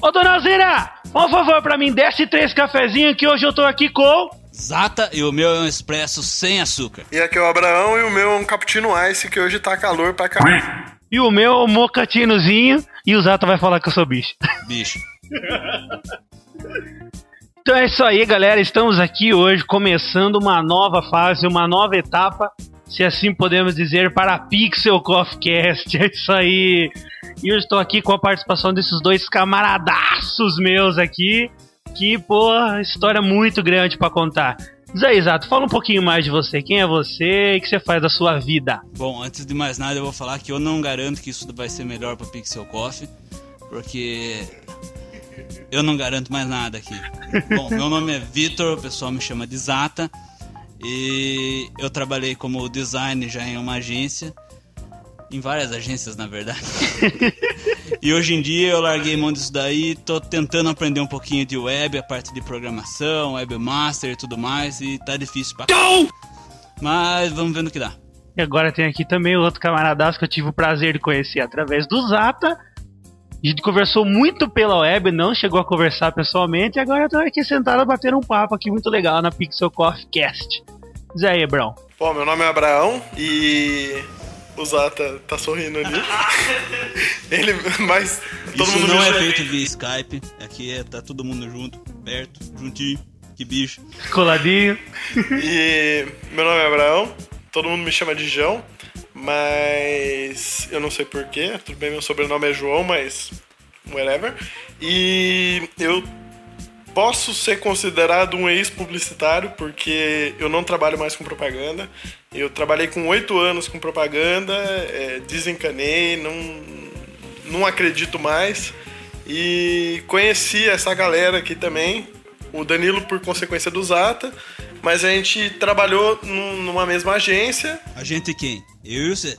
Ô, dona Alzira, por favor, pra mim, desce três cafezinhos que hoje eu tô aqui com... Zata e o meu é um expresso sem açúcar. E aqui é o Abraão e o meu é um cappuccino ice que hoje tá calor pra caralho. E o meu é um mocatinozinho e o Zata vai falar que eu sou bicho. Bicho. Então é isso aí, galera. Estamos aqui hoje começando uma nova fase, uma nova etapa, se assim podemos dizer, para a Pixel Coffee Cast. É isso aí. E eu estou aqui com a participação desses dois camaradaços meus aqui, que, pô, história muito grande para contar. Aí, Zato, fala um pouquinho mais de você. Quem é você e o que você faz da sua vida? Bom, antes de mais nada, eu vou falar que eu não garanto que isso vai ser melhor para Pixel Coffee, porque eu não garanto mais nada aqui. Bom, meu nome é Vitor, o pessoal me chama de Zata. E eu trabalhei como designer já em uma agência. Em várias agências, na verdade. e hoje em dia eu larguei mão disso daí, tô tentando aprender um pouquinho de web, a parte de programação, webmaster e tudo mais, e tá difícil pra Mas vamos ver no que dá. E agora tem aqui também o outro camaradaço que eu tive o prazer de conhecer através do Zata. A gente conversou muito pela web, não chegou a conversar pessoalmente, e agora eu tô aqui sentado batendo um papo aqui muito legal na Pixel Coffee Cast. Diz aí, Brão. Bom, meu nome é Abraão e o Zata tá sorrindo ali. Ele, mas todo Isso mundo não é feito via Skype, aqui é, tá todo mundo junto, perto, juntinho, que bicho. Coladinho. E meu nome é Abraão, todo mundo me chama de João, mas eu não sei porquê. Tudo bem, meu sobrenome é João, mas whatever. E eu posso ser considerado um ex-publicitário porque eu não trabalho mais com propaganda. Eu trabalhei com oito anos com propaganda, é, desencanei, não, não acredito mais. E conheci essa galera aqui também, o Danilo por consequência do Zata, mas a gente trabalhou num- numa mesma agência. A gente quem? Eu e você.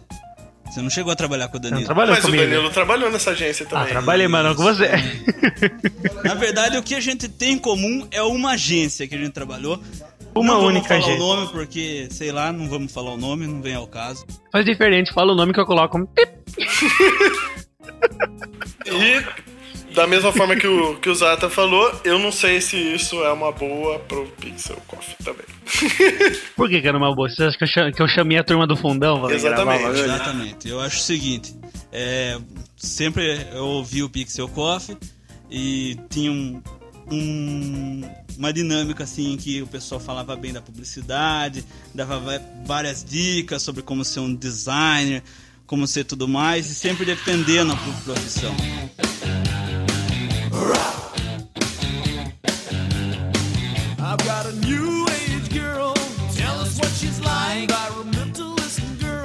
Você não chegou a trabalhar com o Não Danilo. trabalhou mas comigo. o Danilo trabalhou nessa agência Ah, também. trabalhei, mas não com você. Na verdade, o que a gente tem em comum é uma agência que a gente trabalhou. Uma não única vamos falar agência. o nome porque, sei lá, não vamos falar o nome, não vem ao caso. Faz diferente, fala o nome que eu coloco um pip. E da mesma forma que o, que o Zata falou, eu não sei se isso é uma boa pro Pixel Coffee também. Por que que era uma boa? Você acha que eu, cham- que eu chamei a turma do fundão? Exatamente. gravar? Exatamente. Eu acho o seguinte: é, sempre eu ouvi o Pixel Coffee e tinha um, um- uma dinâmica assim que o pessoal falava bem da publicidade, dava va- várias dicas sobre como ser um designer, como ser tudo mais, e sempre defendendo a pro- profissão. I've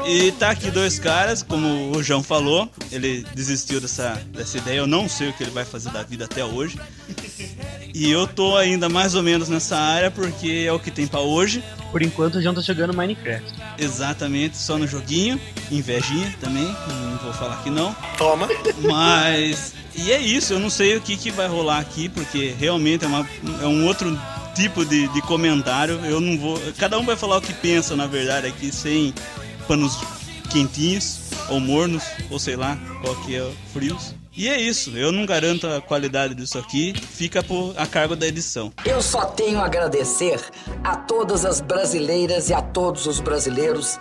E tá aqui dois caras, como o João falou, ele desistiu dessa, dessa ideia, eu não sei o que ele vai fazer da vida até hoje. E eu tô ainda mais ou menos nessa área porque é o que tem pra hoje. Por enquanto, o João tá jogando Minecraft. Exatamente, só no joguinho, invejinha também, não vou falar que não. Toma. Mas. E é isso, eu não sei o que, que vai rolar aqui, porque realmente é, uma, é um outro tipo de, de comentário. Eu não vou. Cada um vai falar o que pensa, na verdade, aqui, sem panos quentinhos, ou mornos, ou sei lá, qual que é frios. E é isso, eu não garanto a qualidade disso aqui, fica por, a cargo da edição. Eu só tenho a agradecer a todas as brasileiras e a todos os brasileiros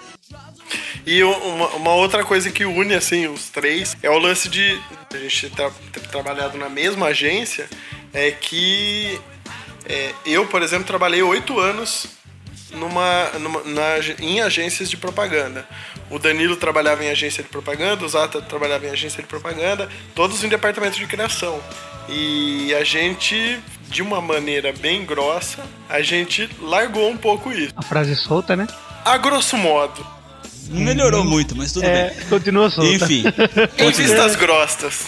E uma, uma outra coisa que une assim os três é o lance de a gente tra- ter trabalhado na mesma agência é que é, eu, por exemplo, trabalhei oito anos numa, numa- na em agências de propaganda. O Danilo trabalhava em agência de propaganda, o Zata trabalhava em agência de propaganda, todos em departamento de criação. E a gente, de uma maneira bem grossa, a gente largou um pouco isso. A frase solta, né? A grosso modo, Não melhorou muito, mas tudo É, bem. continua solta. Enfim, em vistas grossas.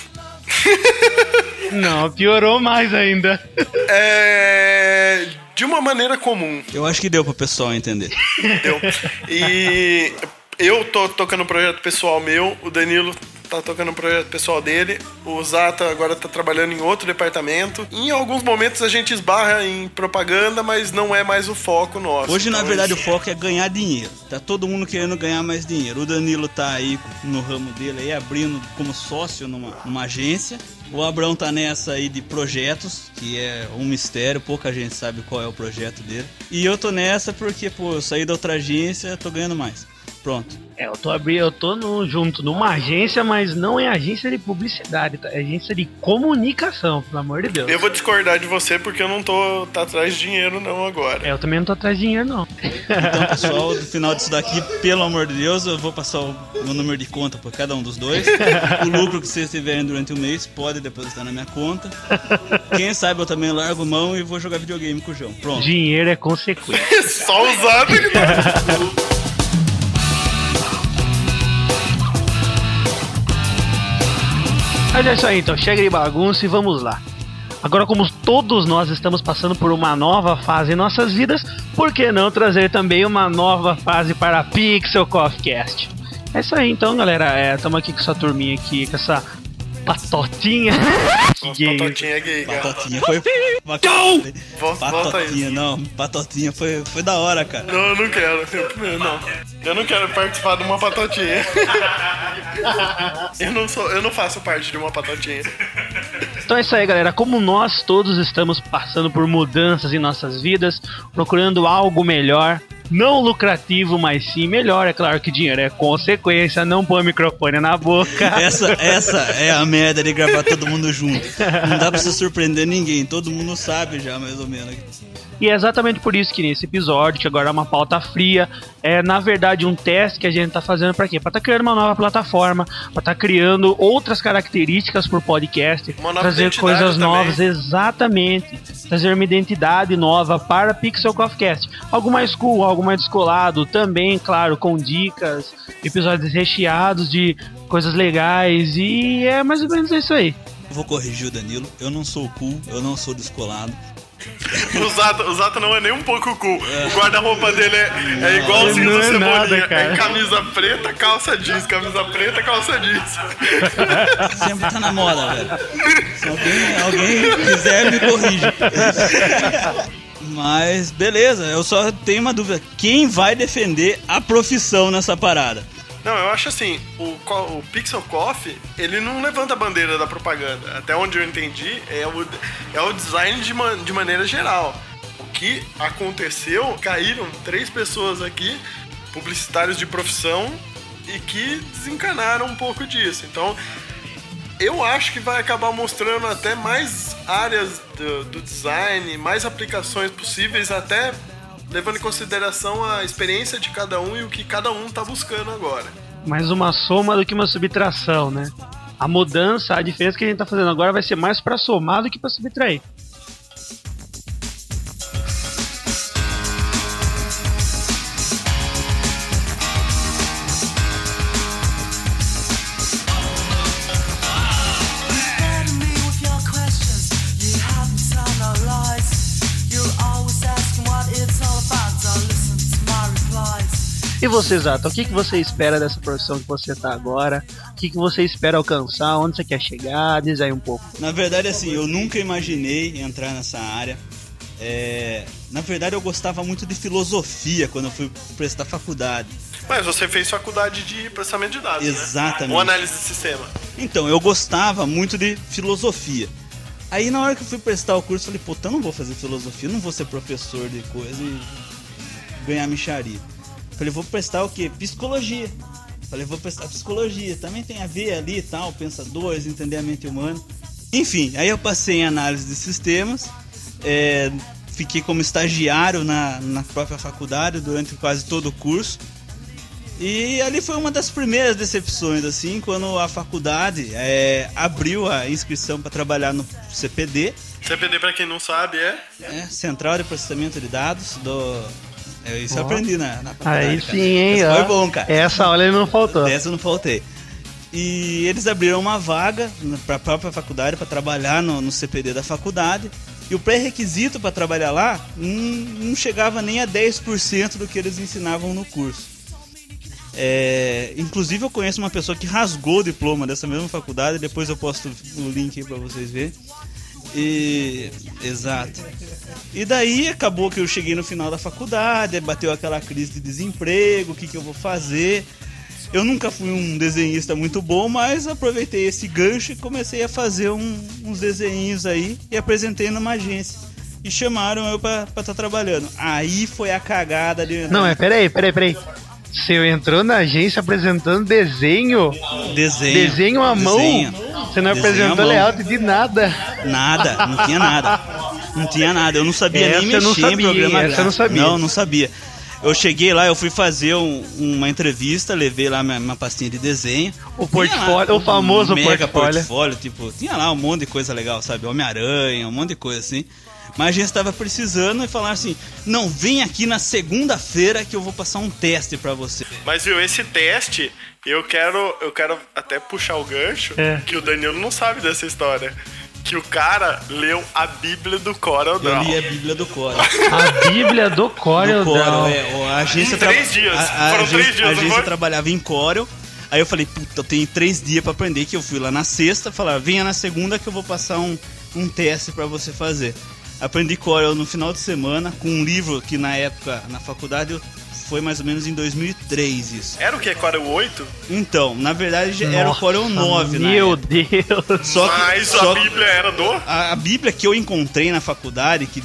Não, piorou mais ainda. É, de uma maneira comum, eu acho que deu pro pessoal entender. entendeu? E eu tô tocando um projeto pessoal meu, o Danilo tá tocando um projeto pessoal dele, o Zata agora tá trabalhando em outro departamento. Em alguns momentos a gente esbarra em propaganda, mas não é mais o foco nosso. Hoje, na Então, verdade, o foco é ganhar dinheiro. Tá todo mundo querendo ganhar mais dinheiro. O Danilo tá aí no ramo dele aí, abrindo como sócio numa, numa agência. O Abrão tá nessa aí de projetos, que é um mistério, pouca gente sabe qual é o projeto dele. E eu tô nessa porque, pô, eu saí da outra agência, tô ganhando mais. Pronto. É, eu tô abrindo, eu tô no- junto numa agência, mas não é agência de publicidade, tá? é agência de comunicação, pelo amor de Deus. Eu vou discordar de você porque eu não tô tá atrás de dinheiro não agora. É, eu também não tô atrás de dinheiro, não. Então, pessoal, no final disso daqui, pelo amor de Deus, eu vou passar o meu número de conta por cada um dos dois. O lucro que vocês tiverem durante o mês pode depositar na minha conta. Quem sabe eu também largo mão e vou jogar videogame com o João. Pronto. Dinheiro é consequência. Só usado Mas é isso aí, então chega de bagunça e vamos lá. Agora, como todos nós estamos passando por uma nova fase em nossas vidas, por que não trazer também uma nova fase para a Pixel Coffee Cast? É isso aí, então, galera. Estamos aqui com essa turminha aqui, com essa patotinha. Gay. Patotinha gay, cara. Patotinha foi. Volta Patotinha, não. Patotinha foi, foi da hora, cara. Não, eu não quero. Eu, não. Eu não quero participar de uma patotinha. Eu não sou, eu não faço parte de uma patotinha. Então é isso aí, galera. Como nós todos estamos passando por mudanças em nossas vidas, procurando algo melhor, não lucrativo, mas sim melhor. É claro que dinheiro é consequência, não põe microfone na boca. Essa, essa é a merda de gravar todo mundo junto. Não dá pra você surpreender ninguém, todo mundo sabe já, mais ou menos. E é exatamente por isso que nesse episódio, que agora é uma pauta fria, é na verdade um teste que a gente tá fazendo para quê? Para tá criando uma nova plataforma, para tá criando outras características por podcast, Uma nova trazer coisas também. novas, exatamente, trazer uma identidade nova para Pixel Coffee Cast. Algo mais cool, algo mais descolado, também, claro, com dicas, episódios recheados de coisas legais e é mais ou menos isso aí. Vou corrigir o Danilo, eu não sou cool, eu não sou descolado. O Zata, o Zata não é nem um pouco cool. O guarda-roupa dele é, é igualzinho Não do é Cebolinha. nada. É camisa preta, calça jeans. Camisa preta, calça jeans. Sempre tá na moda, velho. Se alguém, alguém quiser, me corrige. Mas beleza, eu só tenho uma dúvida. Quem vai defender a profissão nessa parada? Não, eu acho assim, o, o Pixel Coffee, ele não levanta a bandeira da propaganda. Até onde eu entendi, é o, é o design de, ma- de maneira geral. O que aconteceu, caíram três pessoas aqui, publicitários de profissão, e que desencanaram um pouco disso. Então, eu acho que vai acabar mostrando até mais áreas do, do design, mais aplicações possíveis, até levando em consideração a experiência de cada um e o que cada um tá buscando agora. mais uma soma do que uma subtração, né? A mudança, a diferença que a gente tá fazendo agora vai ser mais pra somar do que pra subtrair. Você, Zato, o que, que você espera dessa profissão que você tá agora? O que, que você espera alcançar? Onde você quer chegar? Diz aí um pouco. Na verdade, assim, eu nunca imaginei entrar nessa área. É, Na verdade, eu gostava muito de filosofia quando eu fui prestar faculdade. Mas você fez faculdade de processamento de dados, Exatamente. né? Ou análise de sistema. Então, eu gostava muito de filosofia. Aí na hora que eu fui prestar o curso, eu falei, puta, eu não vou fazer filosofia, eu não vou ser professor de coisa e ganhar micharia. Falei, vou prestar o quê? Psicologia. Falei, vou prestar psicologia. Também tem a ver ali e tal, pensadores, entender a mente humana. Enfim, aí eu passei em análise de sistemas, é, fiquei como estagiário na, na própria faculdade durante quase todo o curso. E ali foi uma das primeiras decepções, assim, quando a faculdade é, abriu a inscrição para trabalhar no CPD, CPD, pra quem não sabe, é. né, Central de Processamento de Dados do. É, isso eu aprendi na, na faculdade. Aí sim, hein? Isso ó. foi bom, cara. Essa aula ele não faltou. Dessa eu não faltei. E eles abriram uma vaga para a própria faculdade para trabalhar no, no CPD da faculdade. E o pré-requisito para trabalhar lá não, não chegava nem a 10% do que eles ensinavam no curso. É, inclusive eu conheço uma pessoa que rasgou o diploma dessa mesma faculdade, depois eu posto o link aí para vocês verem. E exato. E daí acabou que eu cheguei no final da faculdade, bateu aquela crise de desemprego, o que, que eu vou fazer? Eu nunca fui um desenhista muito bom, mas aproveitei esse gancho e comecei a fazer um- uns desenhinhos aí e apresentei numa agência. E chamaram eu pra estar trabalhando. Aí foi a cagada de Não, é, peraí, peraí, peraí. Você entrou na agência apresentando desenho? desenho. Desenho à mão? Desenho. Você não Desenho apresentou layout de nada. Nada, não tinha nada. Não tinha nada, eu não sabia Essa nem mexer não em sabia, programa essa não sabia. Não, não sabia. Eu cheguei lá, eu fui fazer um- uma entrevista, levei lá minha, minha pastinha de desenho. O Tinha lá portfólio, o famoso um mega portfólio. portfólio, tipo, tinha lá um monte de coisa legal, sabe? Homem-Aranha, um monte de coisa assim. Mas a gente estava precisando e falaram assim: não, vem aqui na segunda-feira que eu vou passar um teste pra você. Mas viu, esse teste, eu quero, eu quero até puxar o gancho, É. que o Danilo não sabe dessa história. Que o cara leu a Bíblia do Corel Eu Draw. li a Bíblia do Corel. A Bíblia do Corel do Corel, Draw. é, a agência Em três dias. A, a Foram agência, três dias, a agência trabalhava em Corel. Aí eu falei, puta, eu tenho três dias pra aprender, que eu fui lá na sexta, falar, venha na segunda que eu vou passar um, um teste pra você fazer. Aprendi Corel no final de semana, com um livro que na época, na faculdade, eu- foi mais ou menos em 2003 isso. Era o que? Corel 8? Então, na verdade, já era o Nossa, Corel 9, né? Meu Deus. Só que, Mas só a que- Bíblia era do? a, a Bíblia que eu encontrei na faculdade, que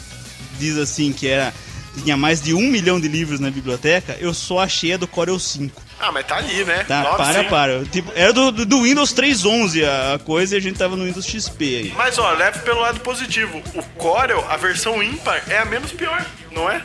diz assim que era tinha mais de um milhão de livros na biblioteca, eu só achei a do Corel 5. Ah, mas tá ali, né? Tá, Nove, para, sim. para. Tipo, era do, do, do Windows 3.11 a, a coisa e a gente tava no Windows XP aí. Mas ó, leve pelo lado positivo. O Corel, a versão ímpar, é a menos pior, não é?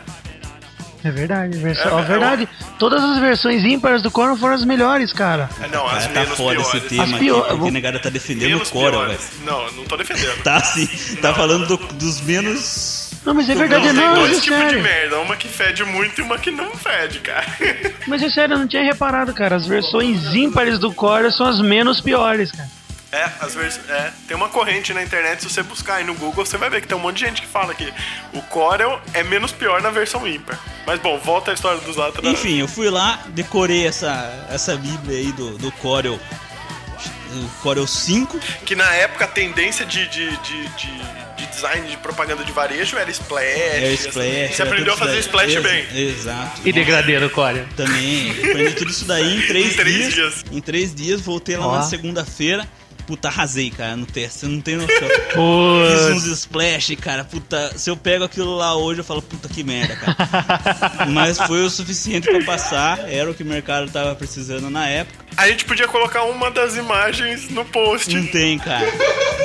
É verdade. É, ó, é verdade. Todas as versões ímpares do Corel foram as melhores, cara. É, Não, as Cara, tá menos foda piores. esse tema As aqui, pior- porque negada tá defendendo Menos o Corel, velho. Não, não tô defendendo. Tá sim, tá falando do- dos menos... Não, mas é verdade, Não, tem não, dois é tipos de merda. Uma que fede muito e uma que não fede, cara. Mas é sério, eu não tinha reparado, cara. As versões ímpares do Corel são as menos piores, cara. É, às vezes, é, tem uma corrente na internet, se você buscar aí no Google, você vai ver que tem um monte de gente que fala que o Corel é menos pior na versão ímpar. Mas bom, volta à história dos lados. Enfim, eu fui lá, decorei essa, essa bíblia aí do, do Corel... O Corel 5, Que na época a tendência de, de, de, de, de design de propaganda de varejo era splash. é assim. Splash... Você era aprendeu a fazer splash bem. Exato. E degradê do Corel. Também. Aprendi tudo isso daí em três, Em três dias. dias. Em três dias, voltei lá Ó. na segunda-feira. Puta, arrasei, cara, no teste. Você não tem noção. Fiz uns splash, cara. Puta, se eu pego aquilo lá hoje, eu falo, puta que merda, cara. Mas foi o suficiente pra passar. Era o que o mercado tava precisando na época. A gente podia colocar uma das imagens no post. Não tem, cara.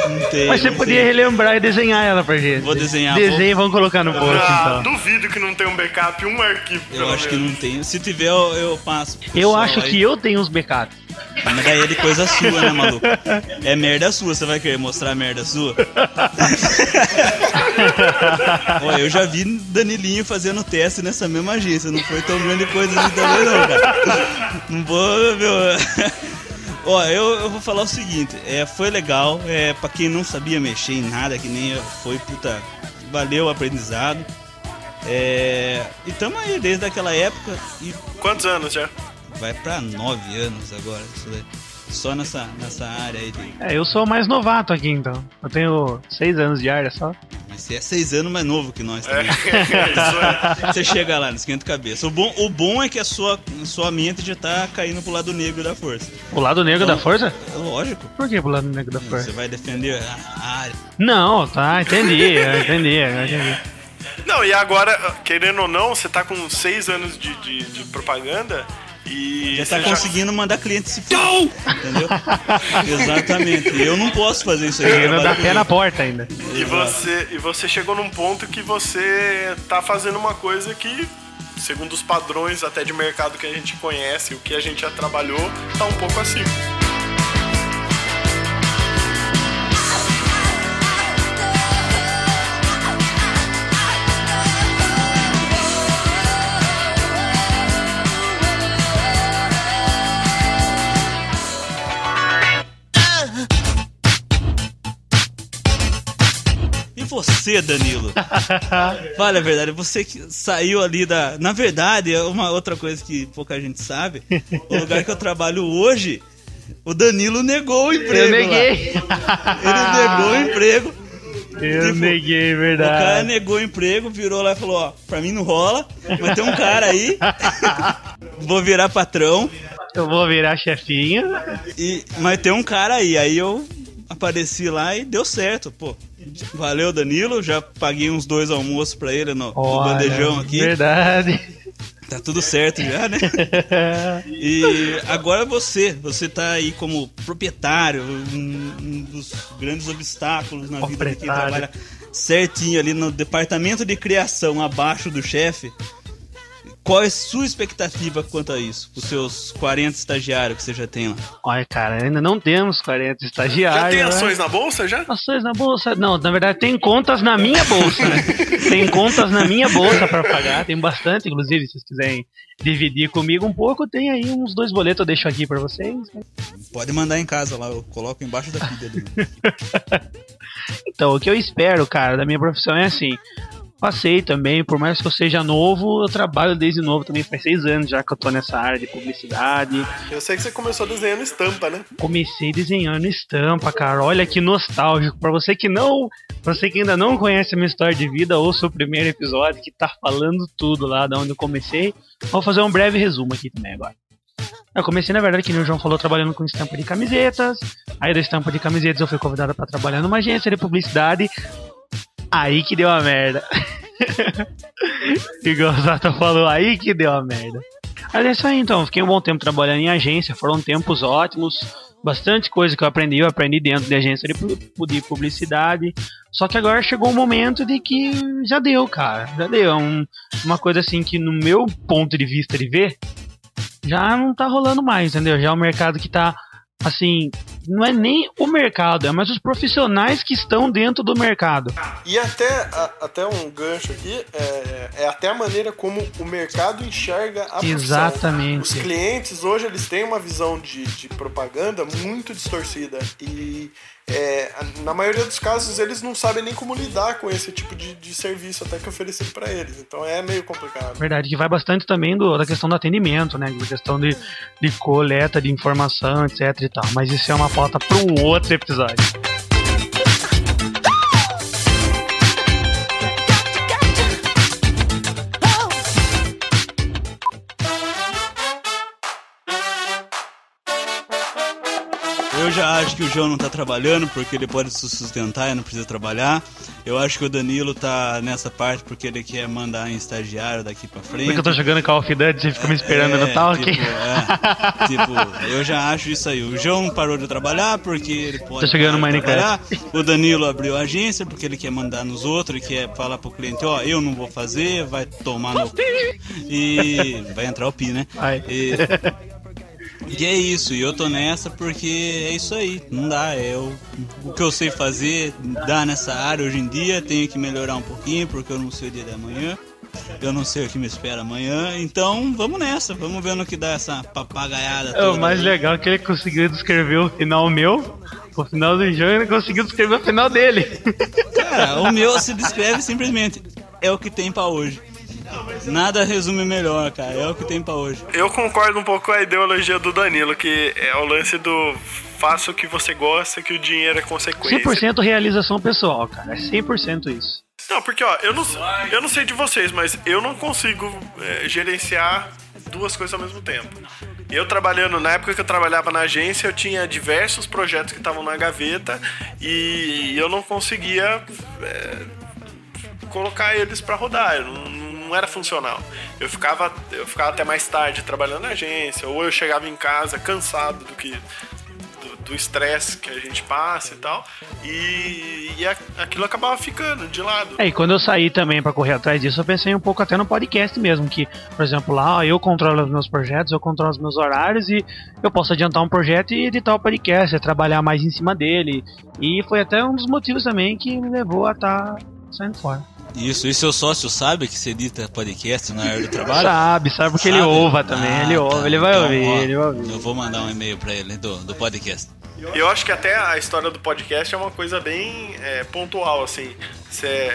Não tem. Mas você podia tem. relembrar e desenhar ela pra gente. Vou desenhar, Desenha e vamos colocar no post, Ah, então. duvido que não tenha um backup, um arquivo. Eu acho que não tem. Se tiver, eu, eu passo. Eu acho aí. que eu tenho uns backups. Mas daí é de coisa sua, né, maluco? É merda sua, você vai querer mostrar a merda sua? Ó, eu já vi Danilinho fazendo teste nessa mesma agência, não foi tão grande coisa assim também não, cara. Não vou, meu... Ó, eu, eu vou falar o seguinte, é, foi legal, é, pra quem não sabia mexer em nada, que nem eu, foi, puta, valeu o aprendizado. É, e tamo aí desde aquela época e Quantos anos já? Vai pra nove anos agora. Só nessa, nessa área aí de. É, eu sou o mais novato aqui, então. Eu tenho seis anos de área só. Mas você é seis anos mais novo que nós É, também. isso é. Você chega lá, não esquenta a cabeça. O bom, o bom é que a sua, sua mente já tá caindo pro lado negro da força. O lado negro da força? É lógico. Por que pro lado negro da Você força? vai defender a área. Não, tá, entendi, eu entendi, eu entendi. Não, e agora, querendo ou não, você tá com seis anos de, de, de propaganda e. Já tá conseguindo mandar cliente se. Entendeu? Exatamente. Eu não posso fazer isso aí. Ele dá trabalho pé na porta ainda. E você, e você chegou num ponto que você tá fazendo uma coisa que, segundo os padrões até de mercado que a gente conhece, o que a gente já trabalhou, tá um pouco acima. Você, Danilo? Fala a verdade, você que saiu ali da. Na verdade, é uma outra coisa que pouca gente sabe. O lugar que eu trabalho hoje, o Danilo negou o emprego. Eu lá. neguei. Ele negou o emprego. Eu Tipo, neguei, O cara verdade. negou o emprego, virou lá e falou: Ó, pra mim não rola, mas tem um cara aí, vou virar patrão. Eu vou virar chefinho. E, mas tem um cara aí, aí eu apareci lá e deu certo, pô. Valeu, Danilo. Já paguei uns dois almoços pra ele no, no bandejão aqui. Verdade. Tá tudo certo já, né? E agora você, você tá aí como proprietário, um, um dos grandes obstáculos na vida de quem trabalha certinho ali no departamento de criação abaixo do chefe. Qual é a sua expectativa quanto a isso? Os seus 40 estagiários que você já tem lá? Olha, cara, ainda não temos 40 estagiários. Já tem né? ações na bolsa já? Ações na bolsa? Não, na verdade tem contas na minha bolsa, né? tem contas na minha bolsa pra pagar, tem bastante, inclusive, se vocês quiserem dividir comigo um pouco, tem aí uns dois boletos, eu deixo aqui pra vocês. né? Pode mandar em casa lá, eu coloco embaixo da pilha dele. Então, o que eu espero, cara, da minha profissão é assim. Passei também, por mais que eu seja novo, eu trabalho desde novo também, faz seis anos já que eu tô nessa área de publicidade. Eu sei que você começou desenhando estampa, né? Comecei desenhando estampa, cara. Olha que nostálgico. Pra você que não, pra você que ainda não conhece a minha história de vida, ouça o primeiro episódio que tá falando tudo lá da onde eu comecei. Vou fazer um breve resumo aqui também agora. Eu comecei, na verdade, que o João falou, trabalhando com estampa de camisetas. Aí da estampa de camisetas eu fui convidado pra trabalhar numa agência de publicidade. Aí que deu a merda. Igual o falou, aí que deu a merda. Mas é isso aí então, fiquei um bom tempo trabalhando em agência, foram tempos ótimos, bastante coisa que eu aprendi, eu aprendi dentro de agência de, pu- de publicidade. Só que agora chegou o momento de que já deu, cara, já deu. É um- uma coisa assim que no meu ponto de vista de ver, já não tá rolando mais, entendeu? Já é um mercado que tá assim, não é nem o mercado, é mais os profissionais que estão dentro do mercado. E até, a- até um gancho aqui, é, é até a maneira como o mercado enxerga a. Exatamente. Os clientes hoje eles têm uma visão de, de propaganda muito distorcida e é, na maioria dos casos eles não sabem nem como lidar com esse tipo de, de serviço até que oferecido para eles. Então é meio complicado. Verdade, que vai bastante também do, da questão do atendimento, né? Da questão de, de coleta de informação, etc e tal. Mas isso é uma pauta um outro episódio. Eu já acho que o João não tá trabalhando porque ele pode se sustentar e não precisa trabalhar. Eu acho que o Danilo tá nessa parte porque ele quer mandar em estagiário daqui pra frente. Porque eu tô jogando Call of Duty, você fica me esperando É, no tal tipo, é, tipo, eu já acho isso aí. O João parou de trabalhar porque ele pode. Tá chegando de Minecraft. O Danilo abriu a agência porque ele quer mandar nos outros e quer falar pro cliente: ó, eu não vou fazer, vai tomar no. E vai entrar o Pi, né? Vai. E, e é isso, e eu tô nessa porque é isso aí, não dá. É o, o que eu sei fazer, dá nessa área hoje em dia, tenho que melhorar um pouquinho porque eu não sei o dia da manhã. Eu não sei o que me espera amanhã, então vamos nessa, vamos ver no que dá essa papagaiada É, toda. o mais legal é que ele conseguiu descrever o final meu, o final do jogo, ele conseguiu descrever o final dele. Cara, o meu se descreve simplesmente, é o que tem pra hoje. Nada resume melhor, cara, é o que tem pra hoje. Eu concordo um pouco com a ideologia do Danilo, que é o lance do faça o que você gosta, que o dinheiro é consequência. 100% realização pessoal, cara. É 100% isso. Não, porque ó, eu não, eu não sei de vocês, mas eu não consigo é, gerenciar duas coisas ao mesmo tempo. Eu trabalhando, na época que eu trabalhava na agência, eu tinha diversos projetos que estavam na gaveta e eu não conseguia é, colocar eles pra rodar. Eu não, não era funcional. Eu ficava, eu ficava até mais tarde trabalhando na agência, ou eu chegava em casa cansado do que do- estresse que a gente passa e tal, e, e a- aquilo acabava ficando de lado. É, e quando eu saí também pra correr atrás disso, eu pensei um pouco até no podcast mesmo, que, por exemplo, lá eu controlo os meus projetos, eu controlo os meus horários e eu posso adiantar um projeto e editar o podcast, é trabalhar mais em cima dele. E foi até um dos motivos também que me levou a estar saindo fora. Isso, e seu sócio sabe que você edita podcast na área do trabalho? Sabe, sabe porque ele Sabe? ouva também, Ah, ele ouve, tá. ele vai Então, ouvir, ó, ele vai ouvir. Eu vou mandar um e-mail pra ele do, do podcast. Eu acho que até a história do podcast é uma coisa bem é, pontual, assim, Cê-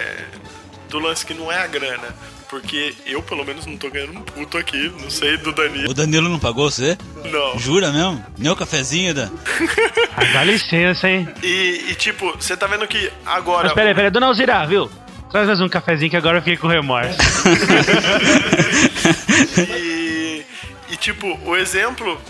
do lance que não é a grana. Porque eu, pelo menos, não tô ganhando um puto aqui, não sei do Danilo. O Danilo não pagou você? Não. Jura mesmo? Nem o cafezinho, Dan? Ah, dá licença, hein? E, e, tipo, você tá vendo que agora. Mas peraí, peraí, dona Alzira, viu? Traz mais um cafezinho que agora eu fiquei com remorso. E, e, tipo, o exemplo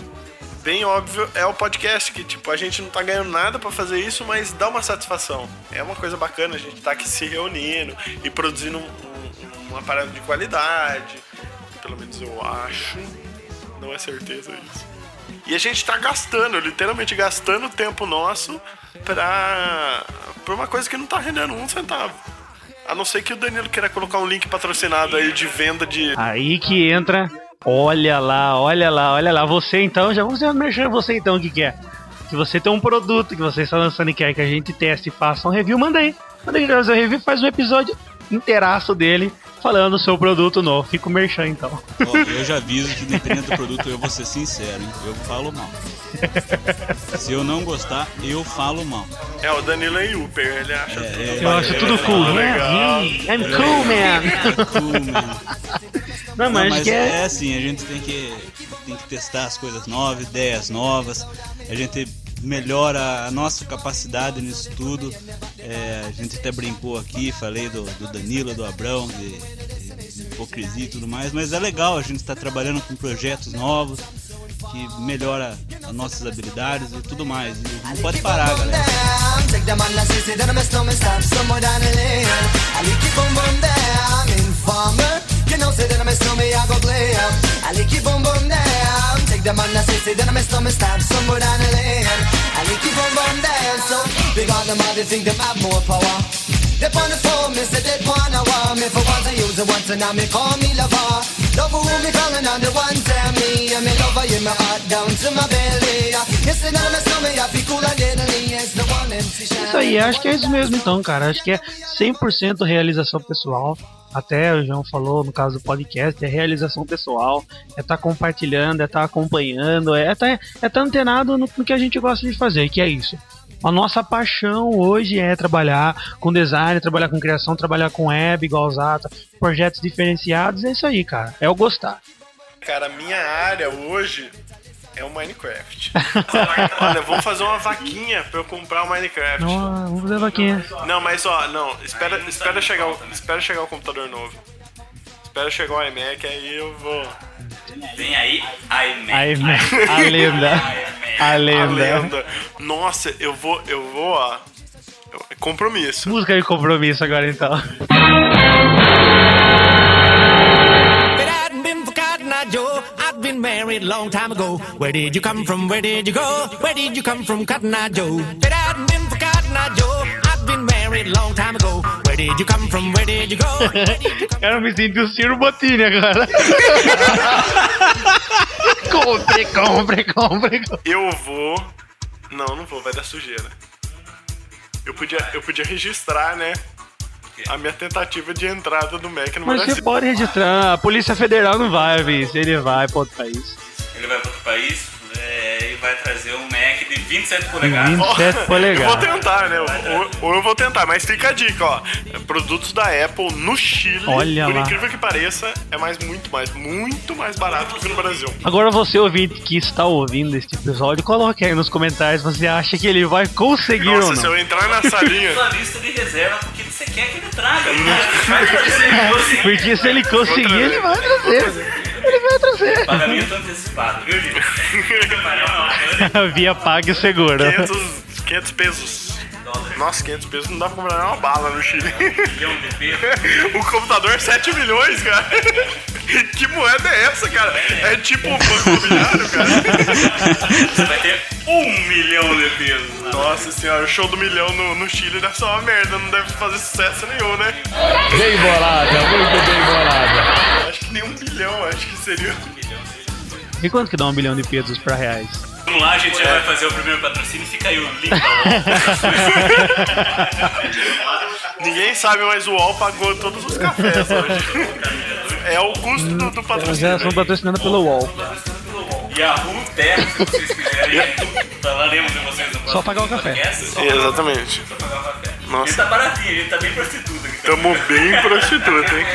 bem óbvio é o podcast, que tipo, a gente não tá ganhando nada pra fazer isso, mas dá uma satisfação. É uma coisa bacana, a gente tá aqui se reunindo e produzindo um, um, uma parada de qualidade. Pelo menos eu acho. Não é certeza isso. E a gente tá gastando, literalmente gastando tempo nosso pra, pra uma coisa que não tá rendendo um centavo. A não ser que o Danilo queira colocar um link patrocinado aí de venda de. Aí que entra. Olha lá, olha lá, olha lá. Você então, já vamos mexer você então, o que, que é? Que você tem um produto que você está lançando e quer que a gente teste e faça um review, manda aí. Manda aí fazer um review, faz um episódio inteiraço dele falando do seu produto novo. Fica o merchan então. Ó, eu já aviso que dependendo do produto, eu vou ser sincero, hein? Eu falo mal. Se eu não gostar, eu falo mal. É, o Danilo é Uber, ele acha. É, Eu acho tudo cool. Yeah, yeah, I'm cool, man. é cool, mano. Não, Não, mas, mas que é... é assim, a gente tem que, tem que testar as coisas novas, ideias novas. A gente melhora a nossa capacidade nisso tudo. É, a gente até brincou aqui, falei do, do Danilo, do Abrão, de, de hipocrisia e tudo mais, mas é legal a gente estar trabalhando com projetos novos que melhora as nossas habilidades e tudo mais. E não pode parar, galera. They think them have more power. They on the phone, me say they wanna me for once I use once and now me call me lover. Love who me calling on the one tell me I'm in my heart down to my belly. Yes, and snowman, I feel cool and deadly. It's the one MC Shine. Isso aí, acho que é isso mesmo então, cara. Acho que é 100% realização pessoal. Até o João falou no caso do podcast, é realização pessoal, é estar compartilhando, é estar acompanhando, é estar é tá antenado no, no que a gente gosta de fazer, que é isso. A nossa paixão hoje é trabalhar com design, trabalhar com criação, trabalhar com web, igual Zata, projetos diferenciados, é isso aí, cara. É o gostar. Cara, a minha área hoje é o Minecraft. Olha, vamos fazer uma vaquinha pra eu comprar o Minecraft. Não, vamos fazer vaquinha. Não, mas ó, não, espera, espera, chegar, o, espera chegar o computador novo. Espera chegar o iMac, aí eu vou. Vem aí, iMac. Aí, né? a lenda. A A lenda. lenda. Nossa, eu vou, eu vou, ó. eu- Compromisso. Música de compromisso agora então. Hadn't been married long time ago. Where did you come from? Where did you go? Where did you come from, Cotton Eye Joe? It hadn't been for Cotton Eye Joe, I'd been married long time ago. Where did you come from? Where did you go? Where did you come Cara, eu me senti o Ciro Bottini agora. compre, compre, compre. compre. Eu vou. Não, não vou, vai dar sujeira. Eu podia, eu podia registrar, né? A minha tentativa de entrada do Mac no Mas Brasil. você pode registrar. A Polícia Federal não vai, vice. Ele vai pra outro país. Ele vai para outro país vai trazer um Mac de 27 polegadas. 27 Eu vou polegadas. tentar, né? Ou, ou eu vou tentar, mas fica a dica, ó. Produtos da Apple no Chile, Olha por lá. incrível que pareça, é mais muito mais, muito mais barato do que no Brasil. Agora você ouvinte que está ouvindo este episódio, coloque aí nos comentários se você acha que ele vai conseguir ou Nossa, não. se eu entrar na salinha. Sua lista de reserva, porque você quer que ele traga. Você. Porque se ele conseguir, ele vai trazer. Ele vai trazer. Pagamento antecipado, viu, gente? Via pague seguro. 500, 500 pesos. Nossa, 500 pesos não dá pra comprar nem uma bala no Chile. milhão de pesos. o computador é 7 milhões, cara. que moeda é essa, cara? É tipo um banco imobiliário, cara. Você vai ter um milhão de pesos. Nossa senhora, o show do milhão no, no Chile deve ser uma merda, não deve fazer sucesso nenhum, né? Bem bolada, muito bem bolada. Acho que nem um bilhão, acho que seria. E quanto que dá um bilhão de pesos pra reais? Vamos lá, a gente já vai fazer o primeiro patrocínio. Fica aí o link. Ninguém sabe, mas o UOL pagou todos os cafés hoje. É o custo do, do Nós patrocínio. já somos patrocinados pelo UOL. E a Terra, se vocês quiserem. Falaremos de vocês no próximo Só pagar o café. Exatamente. Só pagar o café. Nossa. Ele tá baratinho, ele tá bem prostituto aqui. Tamo bem prostituta, hein?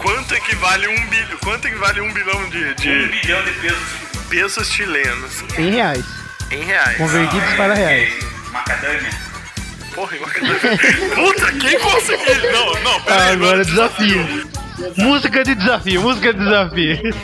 Quanto equivale um bilhão? Quanto equivale um bilhão de, Um de bilhão de pesos. Pesos chilenos Em reais. em reais? Convertidos para reais. Macadâmia. Porra, que- Puta, quem conseguiu? Não, não, pera aí, Agora mano. desafio. Música de desafio, música de desafio.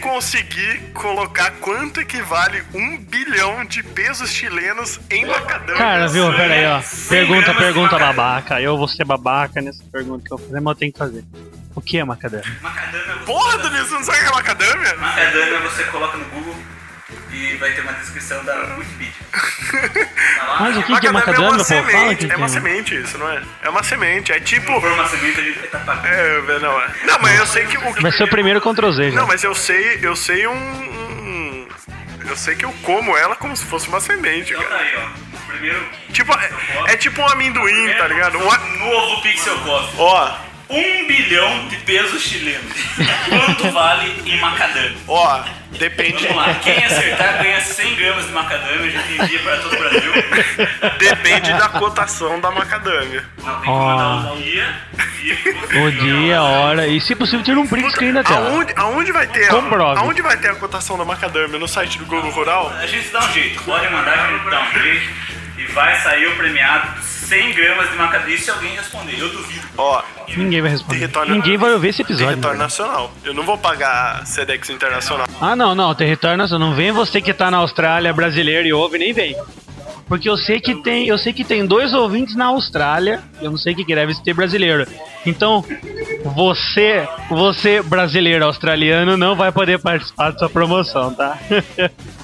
Conseguir colocar quanto equivale um bilhão de pesos chilenos em macadâmia. Cara, viu? Pera aí, ó. Pergunta, pergunta babaca. Eu vou ser babaca nessa pergunta que eu vou fazer, mas eu tenho que fazer. O que é macadâmia? Macadâmia, você- Porra, Danilo, você não sabe o que é macadâmia? Macadâmia você coloca no Google e vai ter uma descrição da Wikipedia. Tá? Mas o que, que é é macadâmia, uma pô? Fala semente, que é uma semente isso, não é? É uma semente, é tipo... Se for uma semente, a gente vai estar pagando. É, não, é. Não, mas eu sei que o Vai ser o primeiro Ctrl Z, já. Não, mas eu sei, eu sei um, um- Eu sei que eu como ela como se fosse uma semente, Então tá cara. aí, ó. Primeiro. Tipo, é, é tipo um amendoim, tá ligado? Um a- Novo Pixel Coffee. Ó, Um bilhão de pesos chilenos. Quanto vale em macadâmia? ó, depende, Vamos lá, quem acertar ganha 100 gramas de macadâmia, a gente envia para todo o Brasil. depende da cotação da macadâmia. Não, tem que mandar o dia, dia O dia, a hora. E se possível, tira um print screen da tela. Aonde, aonde vai ter Comprove. a, aonde vai ter a cotação da macadâmia? No site do Globo Rural? A gente dá um jeito, pode mandar que a gente dá um jeito. E vai sair o premiado 100 gramas de macadâmia se alguém responder. Eu duvido. Ó, Ninguém vai responder. Território- Ninguém vai ouvir esse episódio. território né? nacional. Eu não vou pagar Sedex Internacional. Ah, não, não. Território nacional. Não vem você que tá na Austrália, brasileiro e ouve, nem vem. Porque eu sei que tem, eu sei que tem dois ouvintes na Austrália, eu não sei o que que deve ter brasileiro. Então, você, você brasileiro australiano não vai poder participar dessa promoção, tá?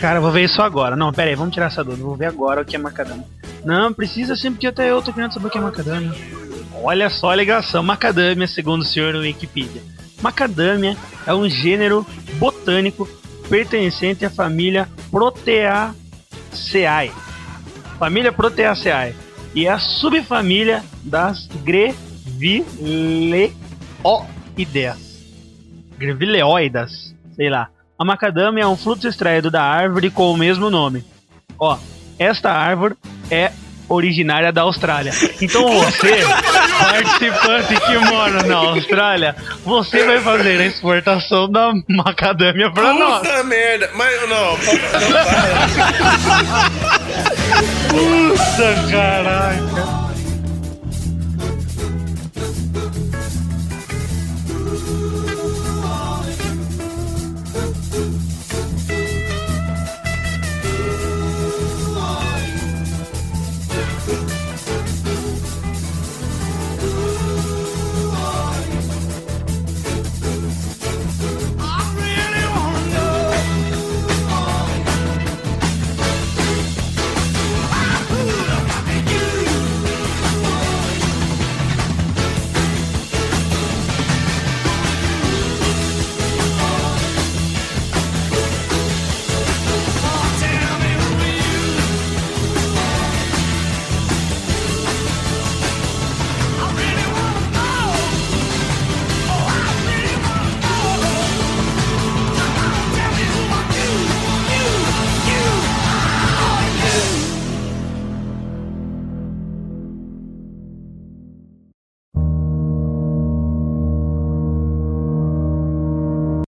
Cara, eu vou ver isso agora. Não, pera aí, vamos tirar essa dúvida. Vou ver agora o que é macadâmia. Não, precisa sempre que até eu tô querendo saber o que é macadâmia. Olha só a ligação. Macadâmia, segundo o senhor no Wikipedia. Macadâmia é um gênero botânico pertencente à família Proteaceae. Família Proteaceae. E é a subfamília das Grevilleoideas. Grevilleoidas, sei lá. A macadâmia é um fruto extraído da árvore com o mesmo nome. Ó, esta árvore é originária da Austrália. Então você, participante que mora na Austrália, você vai fazer a exportação da macadâmia pra nós. Puta merda! Mas não, Puta caraca.